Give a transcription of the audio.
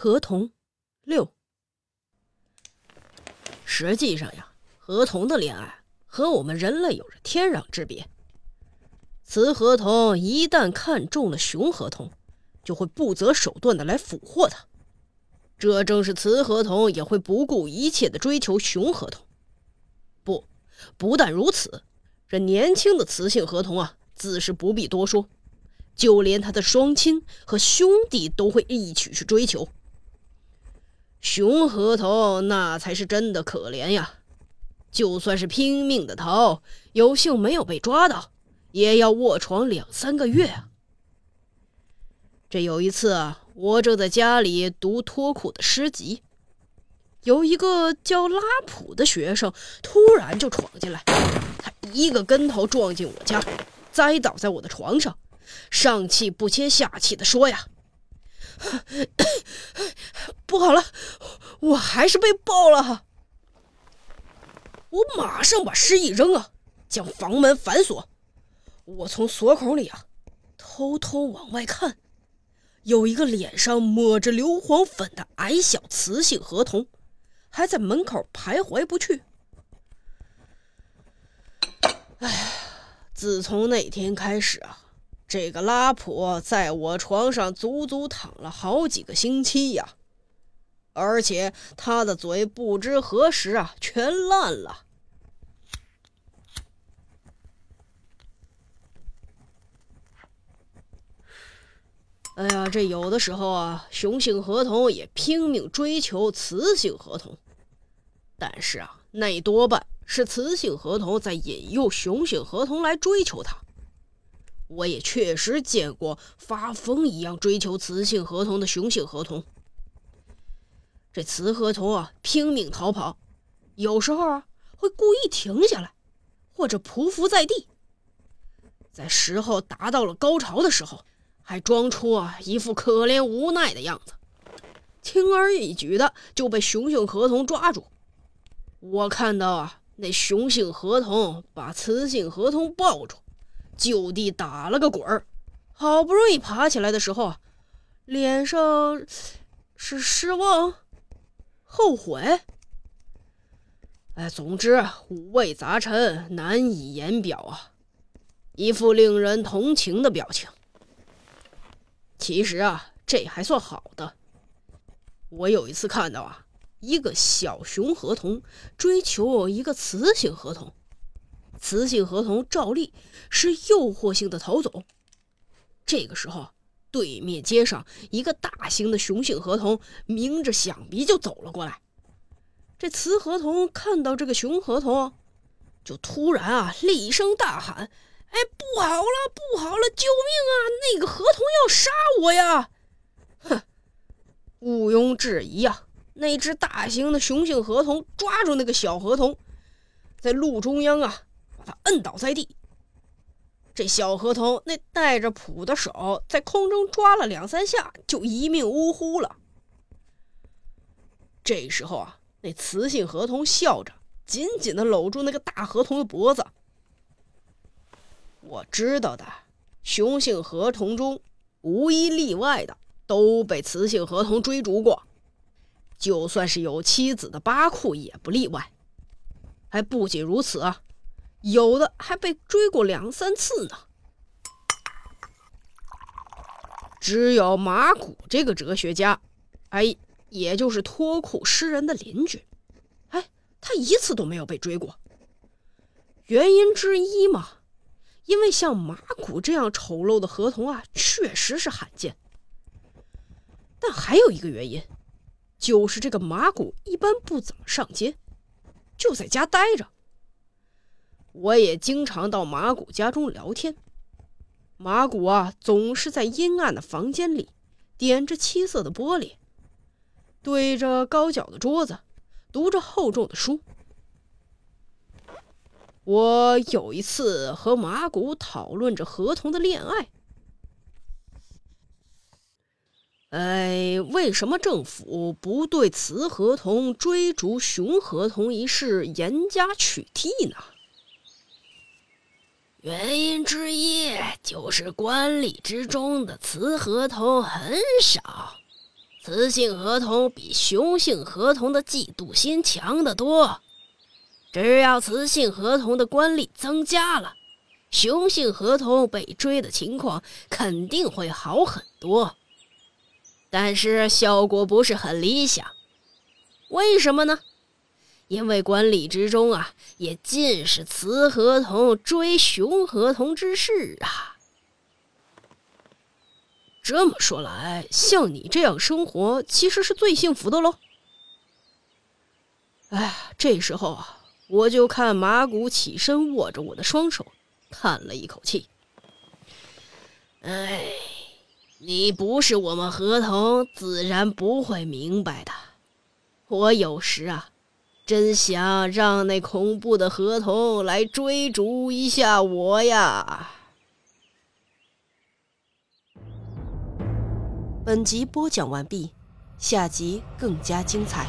合同六。实际上呀，合同的恋爱和我们人类有着天壤之别。雌合同一旦看中了雄合同，就会不择手段的来俘获他。这正是雌合同也会不顾一切的追求雄合同。不，不但如此，这年轻的雌性合同啊，自是不必多说，就连他的双亲和兄弟都会一起去追求。熊河童那才是真的可怜呀！就算是拼命的逃，有幸没有被抓到，也要卧床两三个月啊！这有一次啊，我正在家里读脱裤的诗集，有一个叫拉普的学生突然就闯进来，他一个跟头撞进我家，栽倒在我的床上，上气不接下气的说呀。不好了，我还是被爆了！我马上把诗一扔啊，将房门反锁。我从锁孔里啊，偷偷往外看，有一个脸上抹着硫磺粉的矮小雌性河童，还在门口徘徊不去。哎，自从那天开始啊。这个拉普在我床上足足躺了好几个星期呀，而且他的嘴不知何时啊全烂了。哎呀，这有的时候啊，雄性合同也拼命追求雌性合同，但是啊，那多半是雌性合同在引诱雄性合同来追求它。我也确实见过发疯一样追求雌性合同的雄性合同。这雌合同啊，拼命逃跑，有时候啊会故意停下来，或者匍匐在地。在时候达到了高潮的时候，还装出啊一副可怜无奈的样子，轻而易举的就被雄性河童抓住。我看到啊，那雄性河童把雌性河童抱住。就地打了个滚儿，好不容易爬起来的时候啊，脸上是失望、后悔，哎，总之五味杂陈，难以言表啊，一副令人同情的表情。其实啊，这还算好的。我有一次看到啊，一个小熊合同追求一个雌性合同。雌性合同照例是诱惑性的逃走。这个时候，对面街上一个大型的雄性河童明着响鼻就走了过来。这雌河童看到这个雄河同，就突然啊厉声大喊：“哎，不好了，不好了，救命啊！那个河童要杀我呀！”哼，毋庸置疑啊，那只大型的雄性河童抓住那个小河童，在路中央啊把。他摁倒在地，这小河童那带着蹼的手在空中抓了两三下，就一命呜呼了。这时候啊，那雌性河童笑着，紧紧的搂住那个大河童的脖子。我知道的，雄性河童中无一例外的都被雌性河童追逐过，就算是有妻子的巴库也不例外。还不仅如此。有的还被追过两三次呢。只有马古这个哲学家，哎，也就是脱裤诗人的邻居，哎，他一次都没有被追过。原因之一嘛，因为像马古这样丑陋的合同啊，确实是罕见。但还有一个原因，就是这个马古一般不怎么上街，就在家待着。我也经常到马古家中聊天。马古啊，总是在阴暗的房间里，点着漆色的玻璃，对着高脚的桌子，读着厚重的书。我有一次和马古讨论着合同的恋爱。哎，为什么政府不对雌合同追逐雄合同一事严加取缔呢？原因之一就是官吏之中的雌合同很少，雌性合同比雄性合同的嫉妒心强得多。只要雌性合同的官吏增加了，雄性合同被追的情况肯定会好很多。但是效果不是很理想，为什么呢？因为管理之中啊，也尽是雌合同追雄合同之事啊。这么说来，像你这样生活，其实是最幸福的喽。哎，这时候啊，我就看马古起身握着我的双手，叹了一口气。哎，你不是我们合同，自然不会明白的。我有时啊，真想让那恐怖的河童来追逐一下我呀。本集播讲完毕，下集更加精彩。